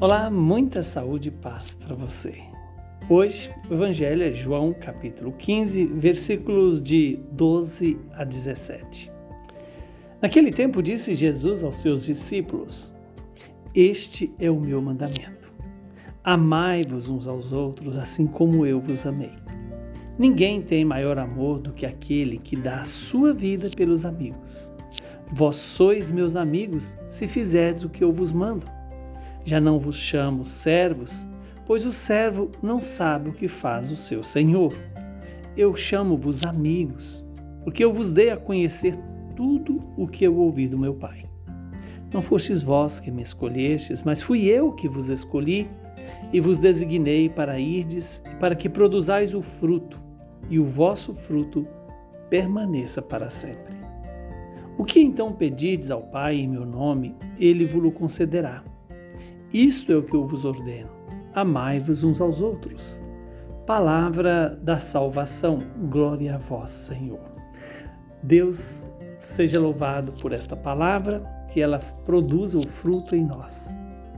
Olá, muita saúde e paz para você. Hoje, o Evangelho é João, capítulo 15, versículos de 12 a 17. Naquele tempo disse Jesus aos seus discípulos: Este é o meu mandamento. Amai-vos uns aos outros, assim como eu vos amei. Ninguém tem maior amor do que aquele que dá a sua vida pelos amigos. Vós sois meus amigos se fizerdes o que eu vos mando. Já não vos chamo servos, pois o servo não sabe o que faz o seu senhor. Eu chamo-vos amigos, porque eu vos dei a conhecer tudo o que eu ouvi do meu Pai. Não fostes vós que me escolhestes, mas fui eu que vos escolhi e vos designei para irdes para que produzais o fruto, e o vosso fruto permaneça para sempre. O que então pedides ao Pai em meu nome, ele vos concederá. Isto é o que eu vos ordeno: amai-vos uns aos outros. Palavra da salvação, glória a vós, Senhor. Deus seja louvado por esta palavra, que ela produza o fruto em nós.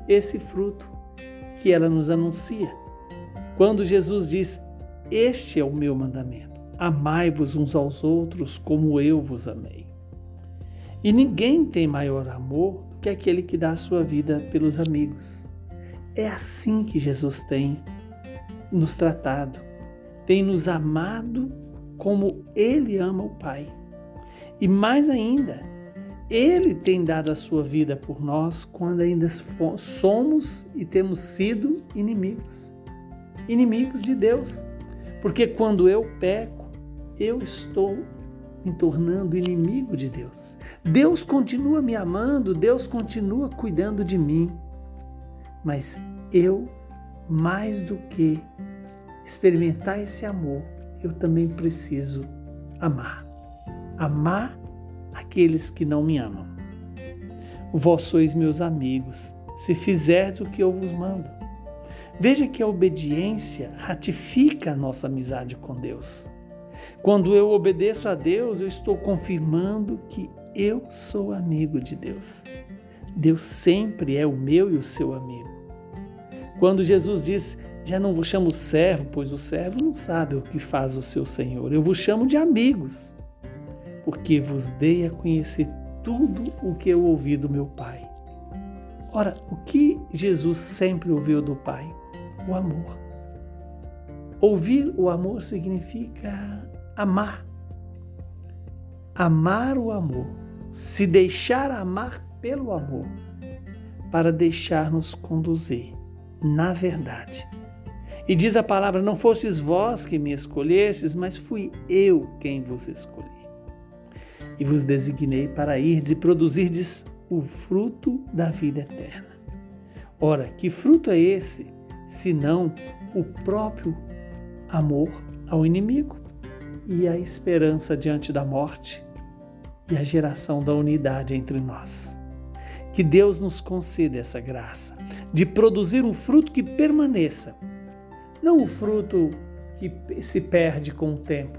Esse fruto que ela nos anuncia. Quando Jesus diz: Este é o meu mandamento, amai-vos uns aos outros como eu vos amei. E ninguém tem maior amor que aquele que dá a sua vida pelos amigos. É assim que Jesus tem nos tratado, tem nos amado como Ele ama o Pai. E mais ainda, Ele tem dado a sua vida por nós quando ainda somos e temos sido inimigos. Inimigos de Deus. Porque quando eu peco, eu estou me tornando inimigo de Deus. Deus continua me amando, Deus continua cuidando de mim. Mas eu, mais do que experimentar esse amor, eu também preciso amar. Amar aqueles que não me amam. Vós sois meus amigos, se fizerdes o que eu vos mando. Veja que a obediência ratifica a nossa amizade com Deus. Quando eu obedeço a Deus, eu estou confirmando que eu sou amigo de Deus. Deus sempre é o meu e o seu amigo. Quando Jesus diz: Já não vos chamo servo, pois o servo não sabe o que faz o seu Senhor. Eu vos chamo de amigos, porque vos dei a conhecer tudo o que eu ouvi do meu Pai. Ora, o que Jesus sempre ouviu do Pai? O amor. Ouvir o amor significa amar. Amar o amor, se deixar amar pelo amor, para deixar-nos conduzir na verdade. E diz a palavra: Não fostes vós que me escolhestes, mas fui eu quem vos escolhi. E vos designei para irdes e produzirdes o fruto da vida eterna. Ora, que fruto é esse, senão o próprio amor ao inimigo? e a esperança diante da morte e a geração da unidade entre nós. Que Deus nos conceda essa graça de produzir um fruto que permaneça, não o fruto que se perde com o tempo,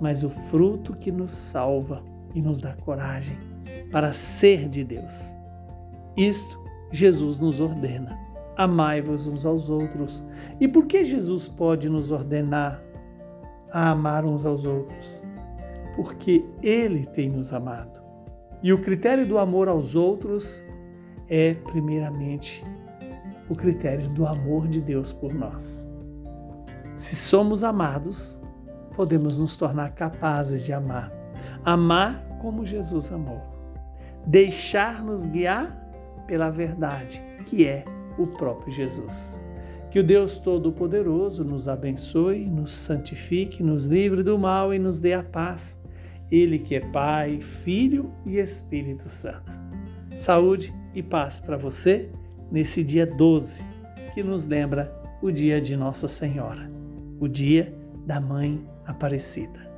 mas o fruto que nos salva e nos dá coragem para ser de Deus. Isto Jesus nos ordena. Amai-vos uns aos outros. E por que Jesus pode nos ordenar a amar uns aos outros, porque Ele tem nos amado. E o critério do amor aos outros é, primeiramente, o critério do amor de Deus por nós. Se somos amados, podemos nos tornar capazes de amar. Amar como Jesus amou. Deixar-nos guiar pela verdade, que é o próprio Jesus. Que o Deus Todo-Poderoso nos abençoe, nos santifique, nos livre do mal e nos dê a paz. Ele que é Pai, Filho e Espírito Santo. Saúde e paz para você nesse dia 12, que nos lembra o dia de Nossa Senhora, o dia da Mãe Aparecida.